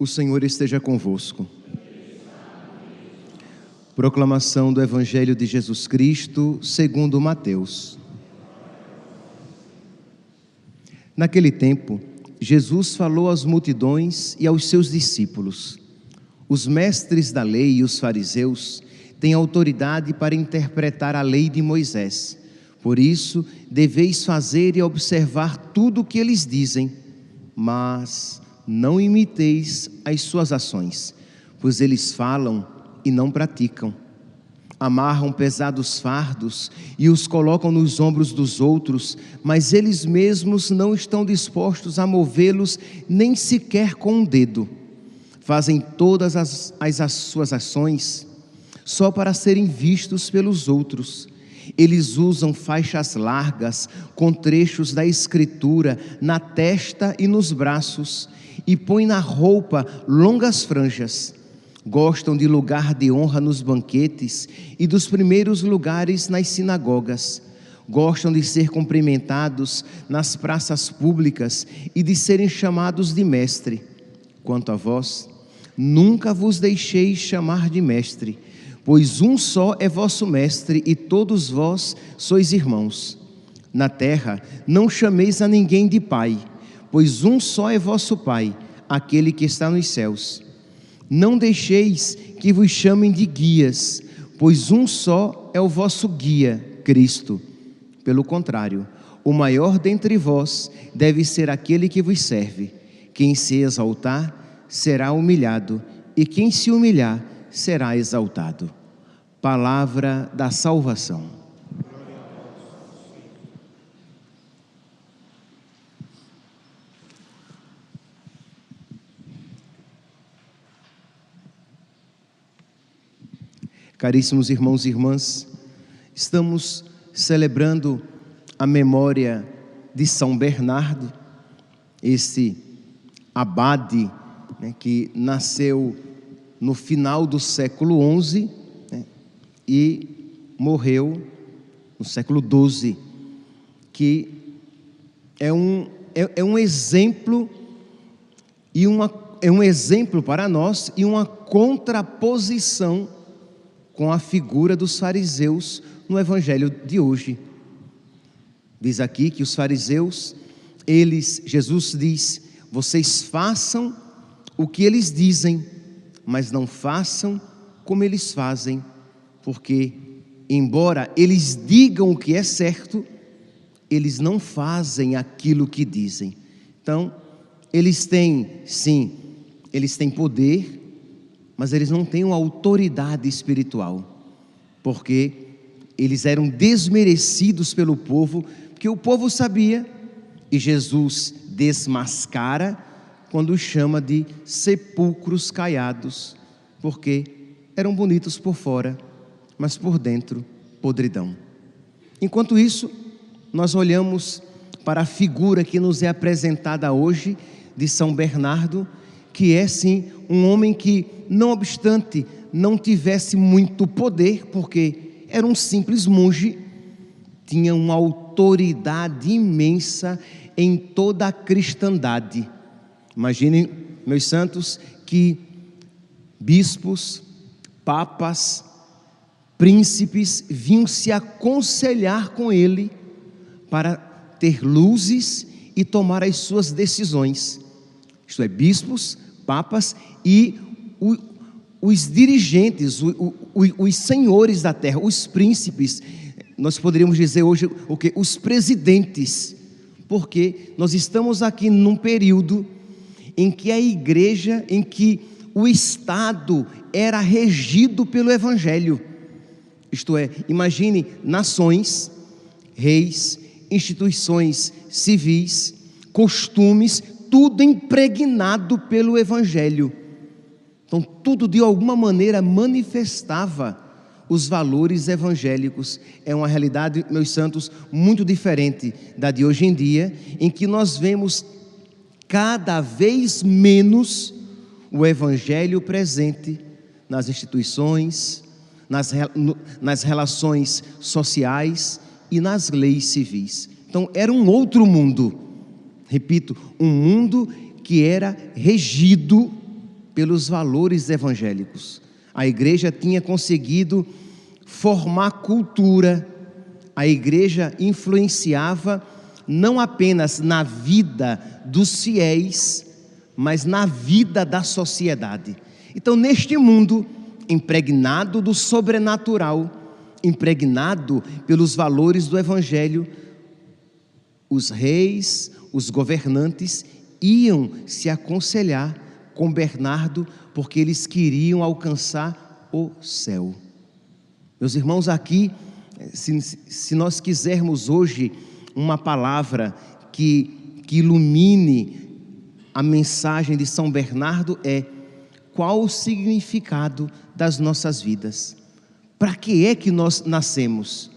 O Senhor esteja convosco. Proclamação do Evangelho de Jesus Cristo, segundo Mateus. Naquele tempo, Jesus falou às multidões e aos seus discípulos: Os mestres da lei e os fariseus têm autoridade para interpretar a lei de Moisés. Por isso, deveis fazer e observar tudo o que eles dizem, mas não imiteis as suas ações, pois eles falam e não praticam. Amarram pesados fardos e os colocam nos ombros dos outros, mas eles mesmos não estão dispostos a movê-los nem sequer com um dedo. Fazem todas as, as, as suas ações só para serem vistos pelos outros eles usam faixas largas com trechos da Escritura na testa e nos braços, e põem na roupa longas franjas. Gostam de lugar de honra nos banquetes e dos primeiros lugares nas sinagogas. Gostam de ser cumprimentados nas praças públicas e de serem chamados de mestre. Quanto a vós, nunca vos deixei chamar de mestre Pois um só é vosso mestre e todos vós sois irmãos. Na terra não chameis a ninguém de pai, pois um só é vosso pai, aquele que está nos céus. Não deixeis que vos chamem de guias, pois um só é o vosso guia, Cristo. Pelo contrário, o maior dentre vós deve ser aquele que vos serve. Quem se exaltar será humilhado, e quem se humilhar será exaltado. Palavra da salvação. Caríssimos irmãos e irmãs, estamos celebrando a memória de São Bernardo, esse abade né, que nasceu no final do século XI e morreu no século XII, que é um, é, é um exemplo e uma, é um exemplo para nós e uma contraposição com a figura dos fariseus no evangelho de hoje. Diz aqui que os fariseus, eles, Jesus diz, vocês façam o que eles dizem, mas não façam como eles fazem porque, embora eles digam o que é certo, eles não fazem aquilo que dizem. Então, eles têm, sim, eles têm poder, mas eles não têm uma autoridade espiritual, porque eles eram desmerecidos pelo povo, porque o povo sabia, e Jesus desmascara quando chama de sepulcros caiados, porque eram bonitos por fora, mas por dentro, podridão. Enquanto isso, nós olhamos para a figura que nos é apresentada hoje de São Bernardo, que é sim um homem que, não obstante não tivesse muito poder, porque era um simples monge, tinha uma autoridade imensa em toda a cristandade. Imaginem, meus santos, que bispos, papas, príncipes vinham se aconselhar com ele para ter luzes e tomar as suas decisões. Isto é, bispos, papas e o, os dirigentes, o, o, os senhores da terra, os príncipes, nós poderíamos dizer hoje o que? Os presidentes, porque nós estamos aqui num período em que a igreja, em que o Estado era regido pelo Evangelho. Isto é, imagine nações, reis, instituições civis, costumes, tudo impregnado pelo Evangelho. Então, tudo de alguma maneira manifestava os valores evangélicos. É uma realidade, meus santos, muito diferente da de hoje em dia, em que nós vemos cada vez menos o Evangelho presente nas instituições, nas, nas relações sociais e nas leis civis. Então, era um outro mundo, repito, um mundo que era regido pelos valores evangélicos. A igreja tinha conseguido formar cultura, a igreja influenciava não apenas na vida dos fiéis, mas na vida da sociedade. Então, neste mundo impregnado do sobrenatural, impregnado pelos valores do Evangelho, os reis, os governantes iam se aconselhar com Bernardo, porque eles queriam alcançar o céu. Meus irmãos, aqui, se, se nós quisermos hoje uma palavra que, que ilumine a mensagem de São Bernardo, é qual o significado das nossas vidas. Para que é que nós nascemos?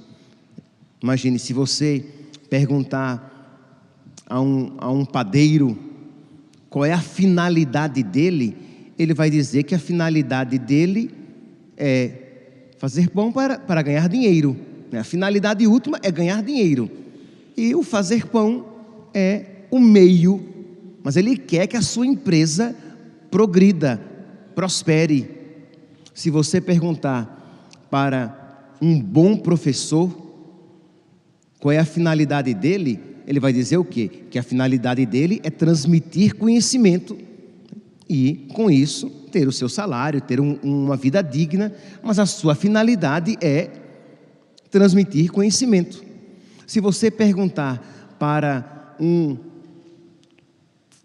Imagine se você perguntar a um, a um padeiro qual é a finalidade dele, ele vai dizer que a finalidade dele é fazer pão para, para ganhar dinheiro. Né? A finalidade última é ganhar dinheiro. E o fazer pão é o meio, mas ele quer que a sua empresa progrida, prospere. Se você perguntar para um bom professor qual é a finalidade dele, ele vai dizer o quê? Que a finalidade dele é transmitir conhecimento e, com isso, ter o seu salário, ter um, uma vida digna, mas a sua finalidade é transmitir conhecimento. Se você perguntar para um,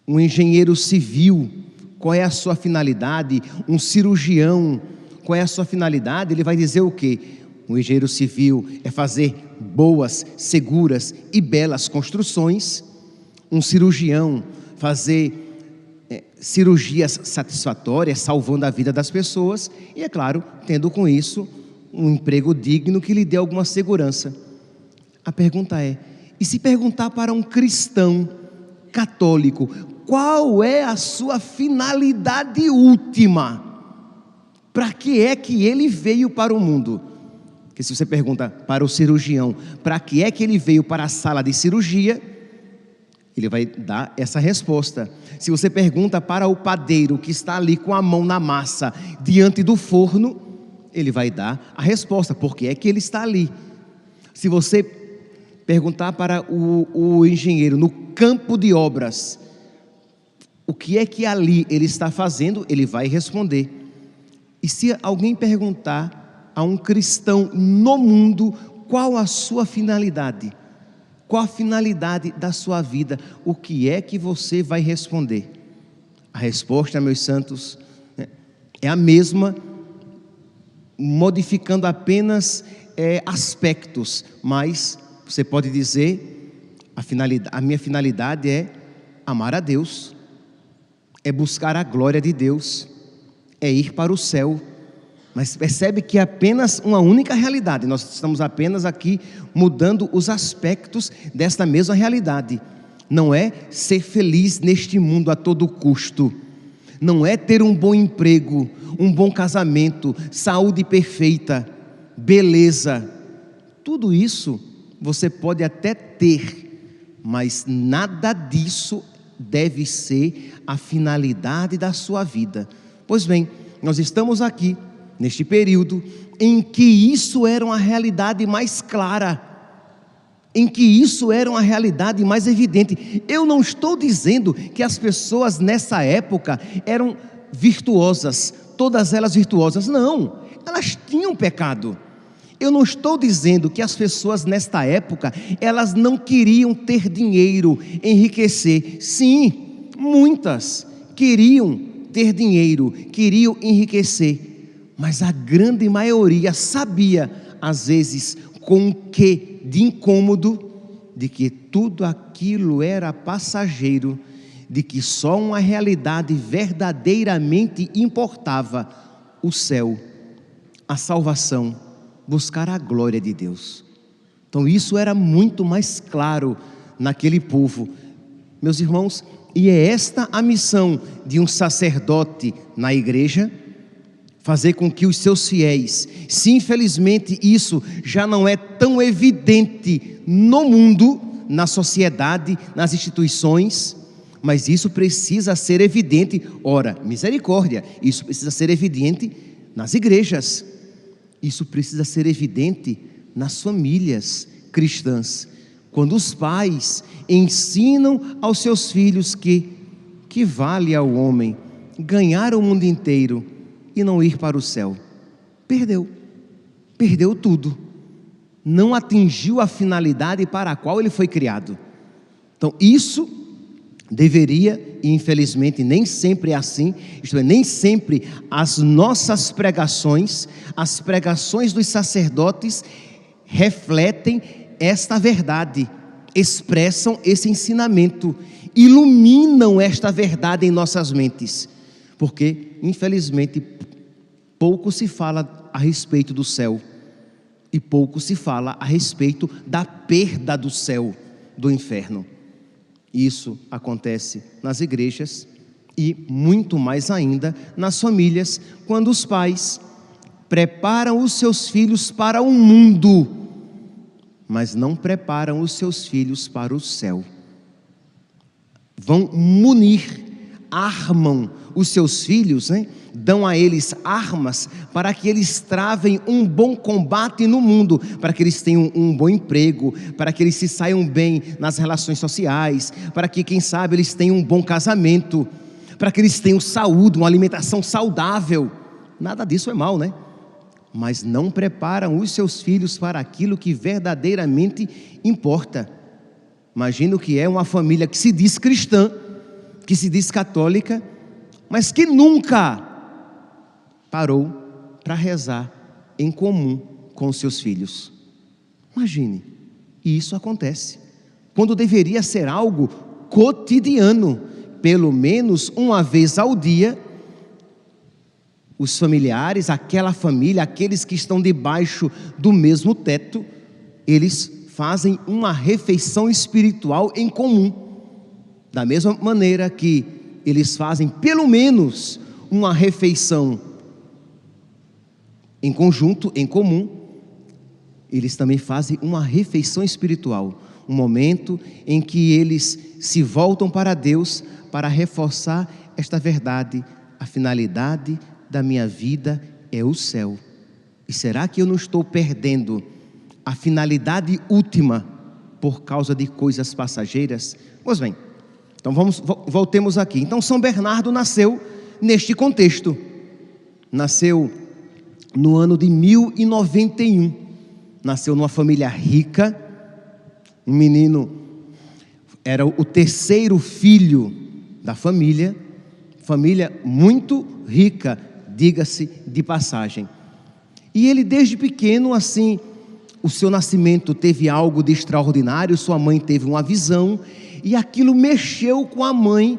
um engenheiro civil qual é a sua finalidade, um cirurgião, qual é a sua finalidade, ele vai dizer o quê? Um engenheiro civil é fazer boas, seguras e belas construções, um cirurgião fazer é, cirurgias satisfatórias, salvando a vida das pessoas, e é claro, tendo com isso um emprego digno que lhe dê alguma segurança. A pergunta é: e se perguntar para um cristão católico, qual é a sua finalidade última? Para que é que ele veio para o mundo? Que se você pergunta para o cirurgião, para que é que ele veio para a sala de cirurgia? Ele vai dar essa resposta. Se você pergunta para o padeiro que está ali com a mão na massa, diante do forno, ele vai dar a resposta, porque é que ele está ali. Se você perguntar para o, o engenheiro no campo de obras, o que é que ali ele está fazendo, ele vai responder. E se alguém perguntar a um cristão no mundo qual a sua finalidade. Qual a finalidade da sua vida? O que é que você vai responder? A resposta, meus santos, é a mesma, modificando apenas é, aspectos, mas você pode dizer: a, finalidade, a minha finalidade é amar a Deus, é buscar a glória de Deus, é ir para o céu mas percebe que é apenas uma única realidade. Nós estamos apenas aqui mudando os aspectos desta mesma realidade. Não é ser feliz neste mundo a todo custo. Não é ter um bom emprego, um bom casamento, saúde perfeita, beleza. Tudo isso você pode até ter, mas nada disso deve ser a finalidade da sua vida. Pois bem, nós estamos aqui neste período em que isso era uma realidade mais clara, em que isso era uma realidade mais evidente. Eu não estou dizendo que as pessoas nessa época eram virtuosas, todas elas virtuosas, não, elas tinham pecado. Eu não estou dizendo que as pessoas nesta época, elas não queriam ter dinheiro, enriquecer. Sim, muitas queriam ter dinheiro, queriam enriquecer mas a grande maioria sabia, às vezes, com que de incômodo, de que tudo aquilo era passageiro, de que só uma realidade verdadeiramente importava: o céu, a salvação, buscar a glória de Deus. Então isso era muito mais claro naquele povo. Meus irmãos, e é esta a missão de um sacerdote na igreja fazer com que os seus fiéis, se infelizmente isso já não é tão evidente no mundo, na sociedade, nas instituições, Mas isso precisa ser evidente, ora, misericórdia, isso precisa ser evidente nas igrejas, isso precisa ser evidente nas famílias cristãs. Quando os pais ensinam aos seus filhos que que vale ao homem ganhar o mundo inteiro e não ir para o céu, perdeu, perdeu tudo, não atingiu a finalidade para a qual ele foi criado. Então, isso deveria, e infelizmente nem sempre é assim, isto é, nem sempre as nossas pregações, as pregações dos sacerdotes, refletem esta verdade, expressam esse ensinamento, iluminam esta verdade em nossas mentes, porque, infelizmente, pouco se fala a respeito do céu e pouco se fala a respeito da perda do céu, do inferno. Isso acontece nas igrejas e muito mais ainda nas famílias, quando os pais preparam os seus filhos para o mundo, mas não preparam os seus filhos para o céu. Vão munir, armam os seus filhos, né? dão a eles armas para que eles travem um bom combate no mundo, para que eles tenham um bom emprego, para que eles se saiam bem nas relações sociais, para que, quem sabe, eles tenham um bom casamento, para que eles tenham saúde, uma alimentação saudável. Nada disso é mal, né? Mas não preparam os seus filhos para aquilo que verdadeiramente importa. Imagina o que é uma família que se diz cristã, que se diz católica, mas que nunca parou para rezar em comum com seus filhos. Imagine, e isso acontece quando deveria ser algo cotidiano, pelo menos uma vez ao dia. Os familiares, aquela família, aqueles que estão debaixo do mesmo teto, eles fazem uma refeição espiritual em comum. Da mesma maneira que eles fazem pelo menos uma refeição em conjunto, em comum, eles também fazem uma refeição espiritual, um momento em que eles se voltam para Deus para reforçar esta verdade. A finalidade da minha vida é o céu. E será que eu não estou perdendo a finalidade última por causa de coisas passageiras? Pois bem, então vamos voltemos aqui. Então São Bernardo nasceu neste contexto. Nasceu no ano de 1091. Nasceu numa família rica, um menino, era o terceiro filho da família, família muito rica, diga-se de passagem. E ele, desde pequeno, assim, o seu nascimento teve algo de extraordinário, sua mãe teve uma visão, e aquilo mexeu com a mãe,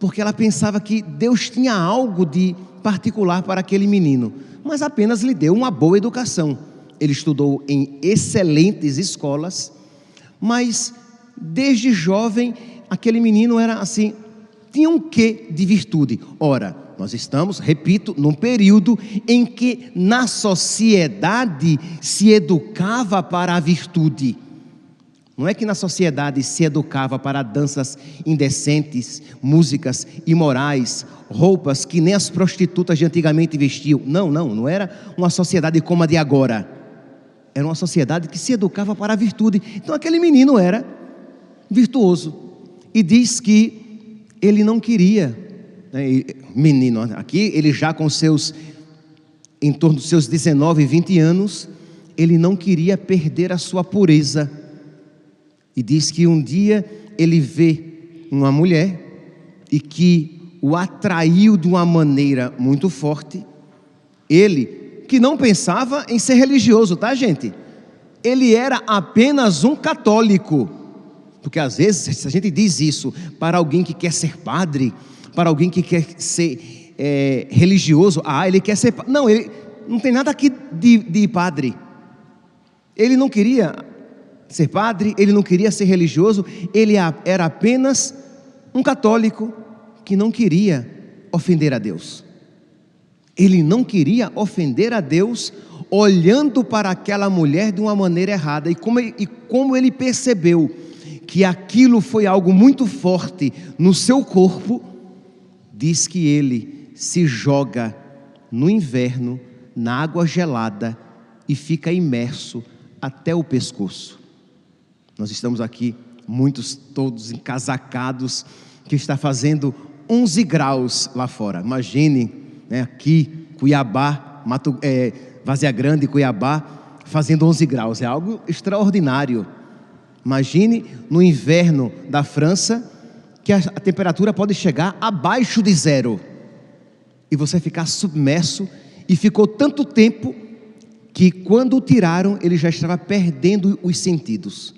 porque ela pensava que Deus tinha algo de particular para aquele menino mas apenas lhe deu uma boa educação. Ele estudou em excelentes escolas, mas desde jovem aquele menino era assim, tinha um quê de virtude. Ora, nós estamos, repito, num período em que na sociedade se educava para a virtude. Não é que na sociedade se educava para danças indecentes, músicas imorais, roupas que nem as prostitutas de antigamente vestiam. Não, não, não era uma sociedade como a de agora. Era uma sociedade que se educava para a virtude. Então aquele menino era virtuoso. E diz que ele não queria, né, menino, aqui ele já com seus, em torno dos seus 19, 20 anos, ele não queria perder a sua pureza e diz que um dia ele vê uma mulher e que o atraiu de uma maneira muito forte. Ele, que não pensava em ser religioso, tá, gente? Ele era apenas um católico. Porque às vezes a gente diz isso para alguém que quer ser padre, para alguém que quer ser é, religioso. Ah, ele quer ser. Não, ele não tem nada aqui de, de padre. Ele não queria ser padre, ele não queria ser religioso, ele era apenas um católico que não queria ofender a Deus. Ele não queria ofender a Deus olhando para aquela mulher de uma maneira errada. E como, e como ele percebeu que aquilo foi algo muito forte no seu corpo, diz que ele se joga no inverno na água gelada e fica imerso até o pescoço. Nós estamos aqui, muitos todos encasacados, que está fazendo 11 graus lá fora. Imagine, né, aqui, Cuiabá, Mato, é, Vazia Grande, Cuiabá, fazendo 11 graus. É algo extraordinário. Imagine no inverno da França, que a, temperatura pode chegar abaixo de zero. E você ficar submerso, e ficou tanto tempo que quando o tiraram, ele já estava perdendo os sentidos,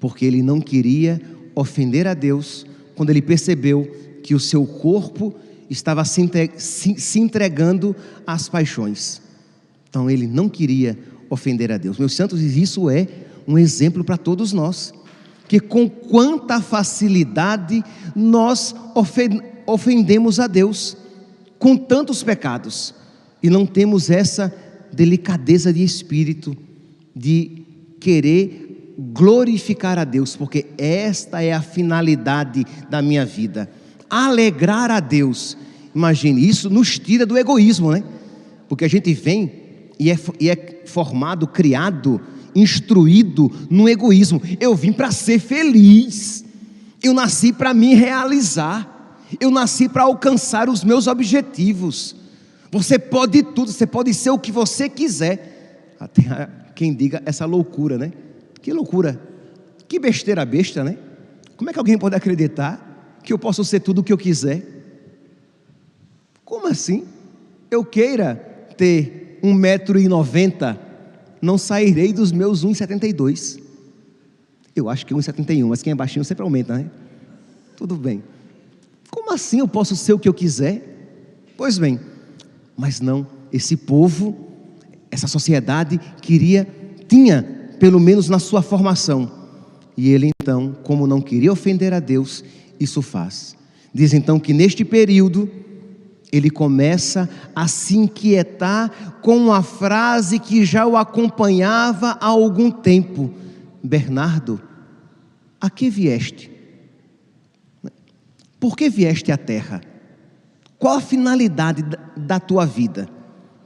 porque ele não queria ofender a Deus quando ele percebeu que o seu corpo estava se entregando às paixões. Então ele não queria ofender a Deus. Meus santos, isso é um exemplo para todos nós, que com quanta facilidade nós ofendemos a Deus com tantos pecados e não temos essa delicadeza de espírito de querer glorificar a Deus, porque esta é a finalidade da minha vida. Alegrar a Deus. Imagine, isso nos tira do egoísmo, né? Porque a gente vem e é, e é formado, criado, instruído no egoísmo. Eu vim para ser feliz. Eu nasci para me realizar. Eu nasci para alcançar os meus objetivos. Você pode tudo, você pode ser o que você quiser. Até quem diga essa loucura, né? Que loucura. Que besteira besta, né? Como é que alguém pode acreditar que eu posso ser tudo o que eu quiser? Como assim? Eu queira ter um metro e noventa, não sairei dos meus 1,72. Eu acho que 1,71, mas quem é baixinho sempre aumenta, né? Tudo bem. Como assim eu posso ser o que eu quiser? Pois bem, mas não, esse povo, essa sociedade queria, tinha, pelo menos na sua formação. E ele então, como não queria ofender a Deus, isso faz. Diz então que neste período, ele começa a se inquietar com a frase que já o acompanhava há algum tempo: Bernardo, a que vieste? Por que vieste à terra? Qual a finalidade da tua vida?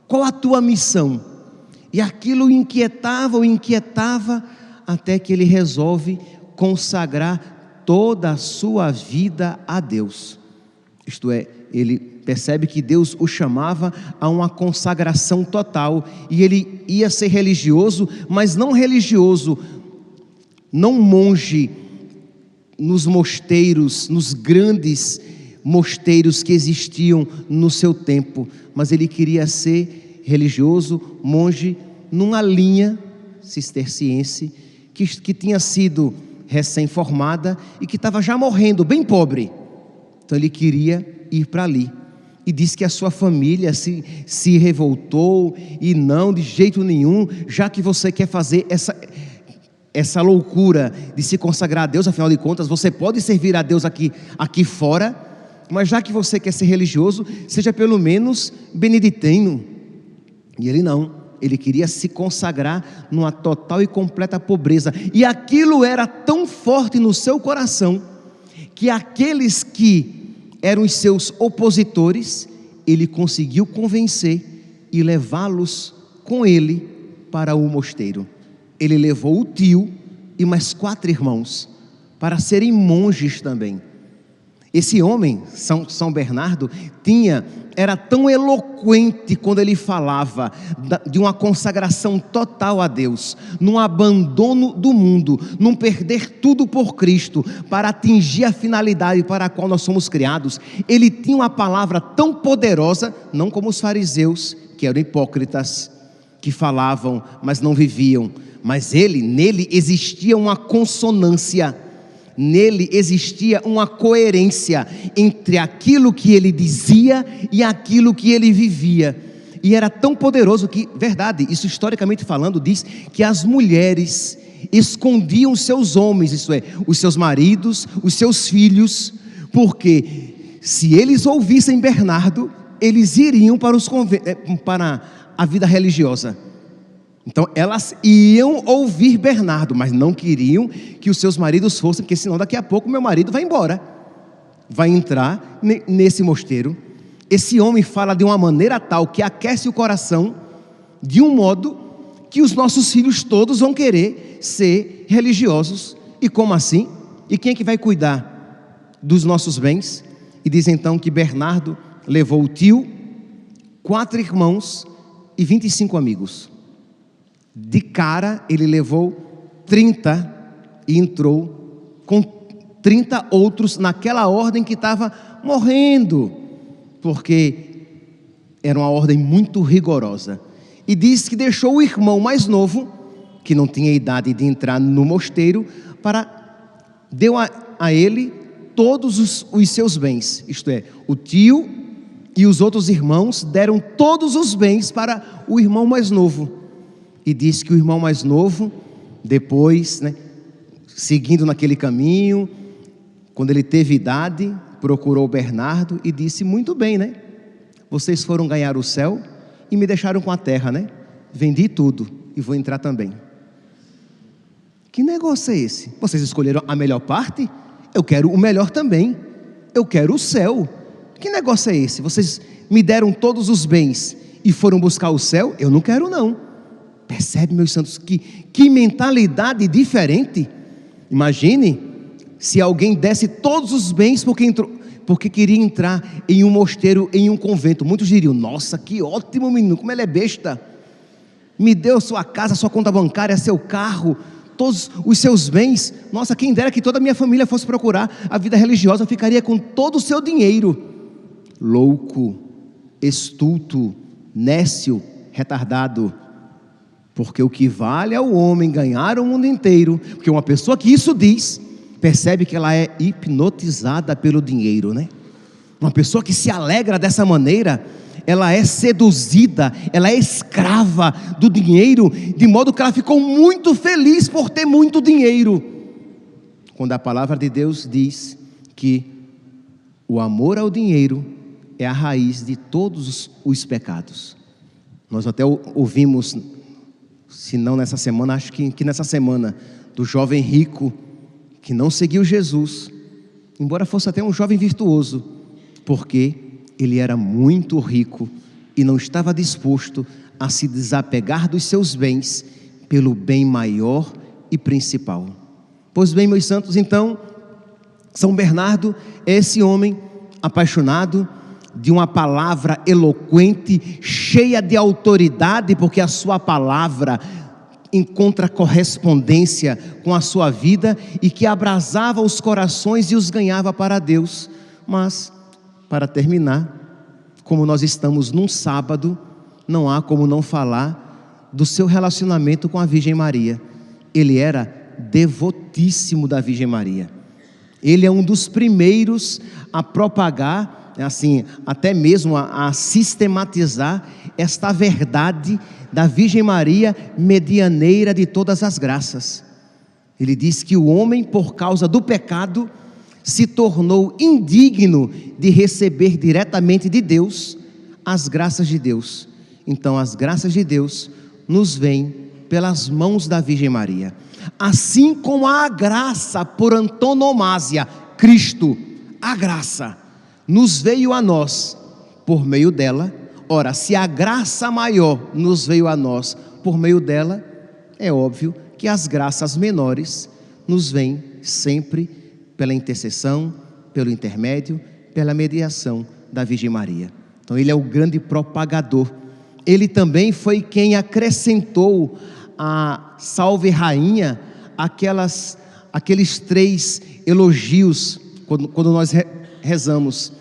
Qual a tua missão? E aquilo o inquietava, o inquietava, até que ele resolve consagrar toda a sua vida a Deus. Isto é, ele percebe que Deus o chamava a uma consagração total, e ele ia ser religioso, mas não religioso, não monge nos mosteiros, nos grandes mosteiros que existiam no seu tempo, mas ele queria ser religioso, monge, numa linha cisterciense que, que tinha sido recém-formada e que estava já morrendo, bem pobre. Então ele queria ir para ali. E disse que a sua família se, se revoltou e não, de jeito nenhum, já que você quer fazer essa, essa loucura de se consagrar a Deus, afinal de contas, você pode servir a Deus aqui, aqui fora, mas já que você quer ser religioso, seja pelo menos beneditino. E ele não, ele queria se consagrar numa total e completa pobreza. E aquilo era tão forte no seu coração, que aqueles que eram os seus opositores, ele conseguiu convencer e levá-los com ele para o mosteiro. Ele levou o tio e mais quatro irmãos para serem monges também. Esse homem, São, São Bernardo, tinha, era tão eloquente quando ele falava de uma consagração total a Deus, num abandono do mundo, num perder tudo por Cristo, para atingir a finalidade para a qual nós somos criados. Ele tinha uma palavra tão poderosa, não como os fariseus, que eram hipócritas, que falavam, mas não viviam, mas ele, nele existia uma consonância nele existia uma coerência entre aquilo que ele dizia e aquilo que ele vivia. E era tão poderoso que, verdade, isso historicamente falando, diz que as mulheres escondiam seus homens, isso é, os seus maridos, os seus filhos, porque se eles ouvissem Bernardo, eles iriam para, os, eh, para a vida religiosa. Então elas iam ouvir Bernardo, mas não queriam que os seus maridos fossem, porque senão daqui a pouco meu marido vai embora, vai entrar nesse mosteiro. Esse homem fala de uma maneira tal que aquece o coração, de um modo que os nossos filhos todos vão querer ser religiosos. E como assim? E quem é que vai cuidar dos nossos bens? E diz então que Bernardo levou o tio, quatro irmãos e 25 amigos. De cara, ele levou 30 e entrou com 30 outros naquela ordem que estava morrendo, porque era uma ordem muito rigorosa. E diz que deixou o irmão mais novo, que não tinha idade de entrar no mosteiro, para deu a, a ele todos os, os seus bens, isto é, o tio e os outros irmãos deram todos os bens para o irmão mais novo. E diz que o irmão mais novo, depois, né, seguindo naquele caminho, quando ele teve idade, procurou Bernardo e disse: Muito bem, né? Vocês foram ganhar o céu e me deixaram com a terra, né? Vendi tudo e vou entrar também. Que negócio é esse? Vocês escolheram a melhor parte? Eu quero o melhor também. Eu quero o céu. Que negócio é esse? Vocês me deram todos os bens e foram buscar o céu? Eu não quero, não. Percebe, meus santos, que, que mentalidade diferente. Imagine se alguém desse todos os bens porque, entrou, porque queria entrar em um mosteiro, em um convento. Muitos diriam: Nossa, que ótimo menino, como ele é besta. Me deu sua casa, sua conta bancária, seu carro, todos os seus bens. Nossa, quem dera que toda a minha família fosse procurar a vida religiosa, ficaria com todo o seu dinheiro. Louco, estulto, nécio, retardado. Porque o que vale é o homem ganhar o mundo inteiro. Porque uma pessoa que isso diz, percebe que ela é hipnotizada pelo dinheiro, né? Uma pessoa que se alegra dessa maneira, ela é seduzida, ela é escrava do dinheiro, de modo que ela ficou muito feliz por ter muito dinheiro. Quando a palavra de Deus diz que o amor ao dinheiro é a raiz de todos os pecados. Nós até ouvimos, se não nessa semana, acho que, que nessa semana, do jovem rico que não seguiu Jesus, embora fosse até um jovem virtuoso, porque ele era muito rico e não estava disposto a se desapegar dos seus bens pelo bem maior e principal. Pois bem, meus santos, então, São Bernardo é esse homem apaixonado de uma palavra eloquente, cheia de autoridade, porque a sua palavra encontra correspondência com a sua vida e que abrasava os corações e os ganhava para Deus. Mas para terminar, como nós estamos num sábado, não há como não falar do seu relacionamento com a Virgem Maria. Ele era devotíssimo da Virgem Maria. Ele é um dos primeiros a propagar, assim, até mesmo a, a sistematizar esta verdade da Virgem Maria, medianeira de todas as graças. Ele diz que o homem, por causa do pecado, se tornou indigno de receber diretamente de Deus as graças de Deus. Então, as graças de Deus nos vêm pelas mãos da Virgem Maria. Assim como a graça por antonomasia, Cristo, a graça, nos veio a nós por meio dela. Ora, se a graça maior nos veio a nós por meio dela, é óbvio que as graças menores nos vêm sempre pela intercessão, pelo intermédio, pela mediação da Virgem Maria. Então ele é o grande propagador. Ele também foi quem acrescentou a Salve Rainha aquelas aqueles três elogios quando, quando nós rezamos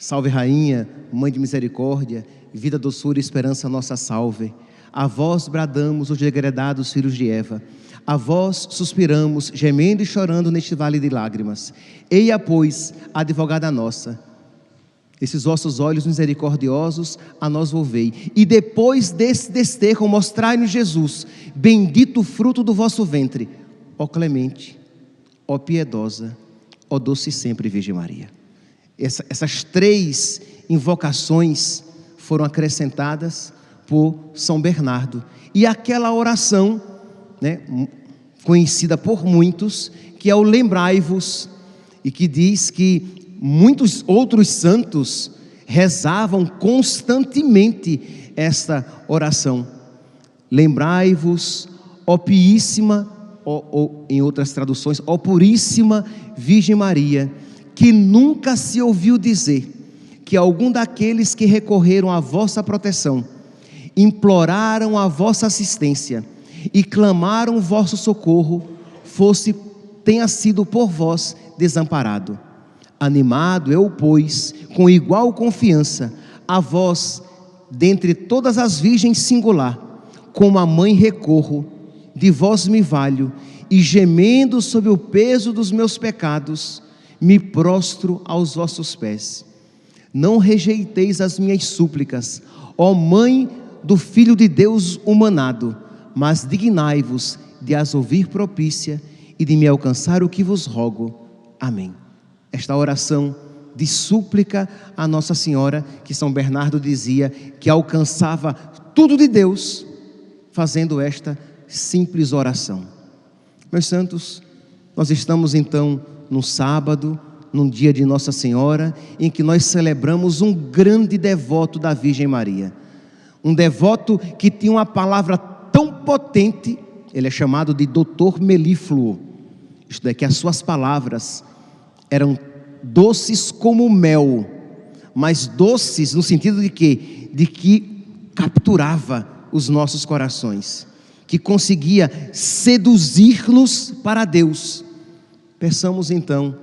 Salve Rainha, Mãe de Misericórdia, vida, doçura e esperança nossa salve. A vós bradamos os degredados filhos de Eva. A vós suspiramos, gemendo e chorando neste vale de lágrimas. Eia, pois, advogada nossa, esses vossos olhos misericordiosos a nós volvei. E depois desse desterro, mostrai-nos Jesus, bendito fruto do vosso ventre. Ó clemente, ó piedosa, ó doce sempre Virgem Maria. Essa, essas três invocações foram acrescentadas por São Bernardo. E aquela oração, né, conhecida por muitos, que é o lembrai-vos, e que diz que muitos outros santos rezavam constantemente esta oração. Lembrai-vos, ó Piíssima, ou em outras traduções, ó Puríssima Virgem Maria, que nunca se ouviu dizer que algum daqueles que recorreram à vossa proteção, imploraram a vossa assistência e clamaram o vosso socorro, fosse tenha sido por vós desamparado. Animado eu, pois, com igual confiança, a vós, dentre todas as virgens singular, como a mãe recorro, de vós me valho, e gemendo sob o peso dos meus pecados, me prostro aos vossos pés. Não rejeiteis as minhas súplicas, ó Mãe do Filho de Deus humanado, mas dignai-vos de as ouvir propícia e de me alcançar o que vos rogo. Amém. Esta oração de súplica a Nossa Senhora, que São Bernardo dizia que alcançava tudo de Deus, fazendo esta simples oração. Meus santos, nós estamos então no sábado, num dia de Nossa Senhora, em que nós celebramos um grande devoto da Virgem Maria. Um devoto que tinha uma palavra tão potente, ele é chamado de Doutor Melífluo. Isto é, que as suas palavras eram doces como mel, mas doces no sentido de que, de que capturava os nossos corações, que conseguia seduzir-nos para Deus. Peçamos então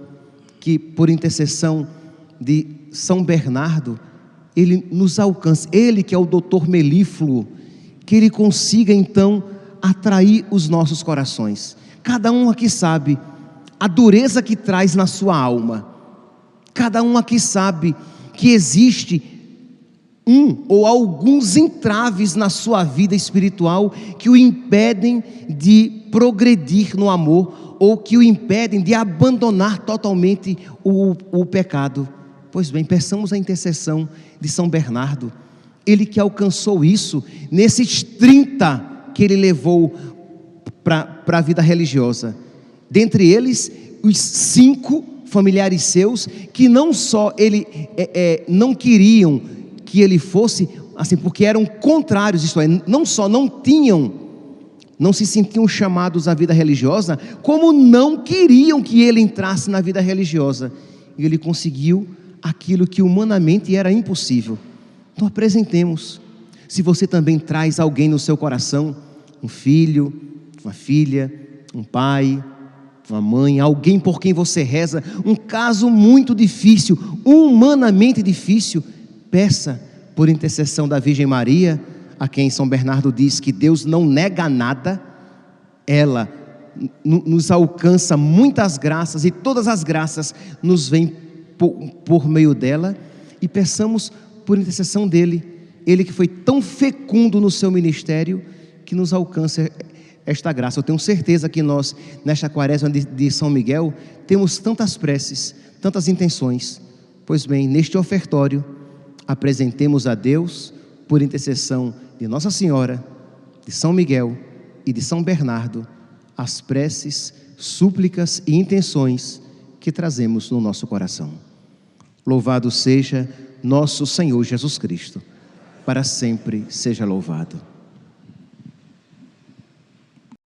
que, por intercessão de São Bernardo, ele nos alcance, ele que é o doutor melífluo, que ele consiga então atrair os nossos corações. Cada um aqui sabe a dureza que traz na sua alma. Cada um aqui sabe que existe um ou alguns entraves na sua vida espiritual que o impedem de progredir no amor ou que o impedem de abandonar totalmente o, o pecado. Pois bem, peçamos a intercessão de São Bernardo, ele que alcançou isso nesses 30 que ele levou para a vida religiosa. Dentre eles, os cinco familiares seus que não só ele é, é, não queriam que ele fosse assim, porque eram contrários, isto é, não só não tinham, não se sentiam chamados à vida religiosa, como não queriam que ele entrasse na vida religiosa. E ele conseguiu aquilo que humanamente era impossível. Então apresentemos. Se você também traz alguém no seu coração, um filho, uma filha, um pai, uma mãe, alguém por quem você reza, um caso muito difícil, humanamente difícil, peça por intercessão da Virgem Maria, a quem São Bernardo diz que Deus não nega nada, ela nos alcança muitas graças e todas as graças nos vêm por, por meio dela e peçamos por intercessão dele, ele que foi tão fecundo no seu ministério, que nos alcance esta graça. Eu tenho certeza que nós, nesta quaresma de, de São Miguel, temos tantas preces, tantas intenções. Pois bem, neste ofertório, apresentemos a Deus, por intercessão de Nossa Senhora, de São Miguel e de São Bernardo, as preces, súplicas e intenções que trazemos no nosso coração. Louvado seja nosso Senhor Jesus Cristo, para sempre seja louvado.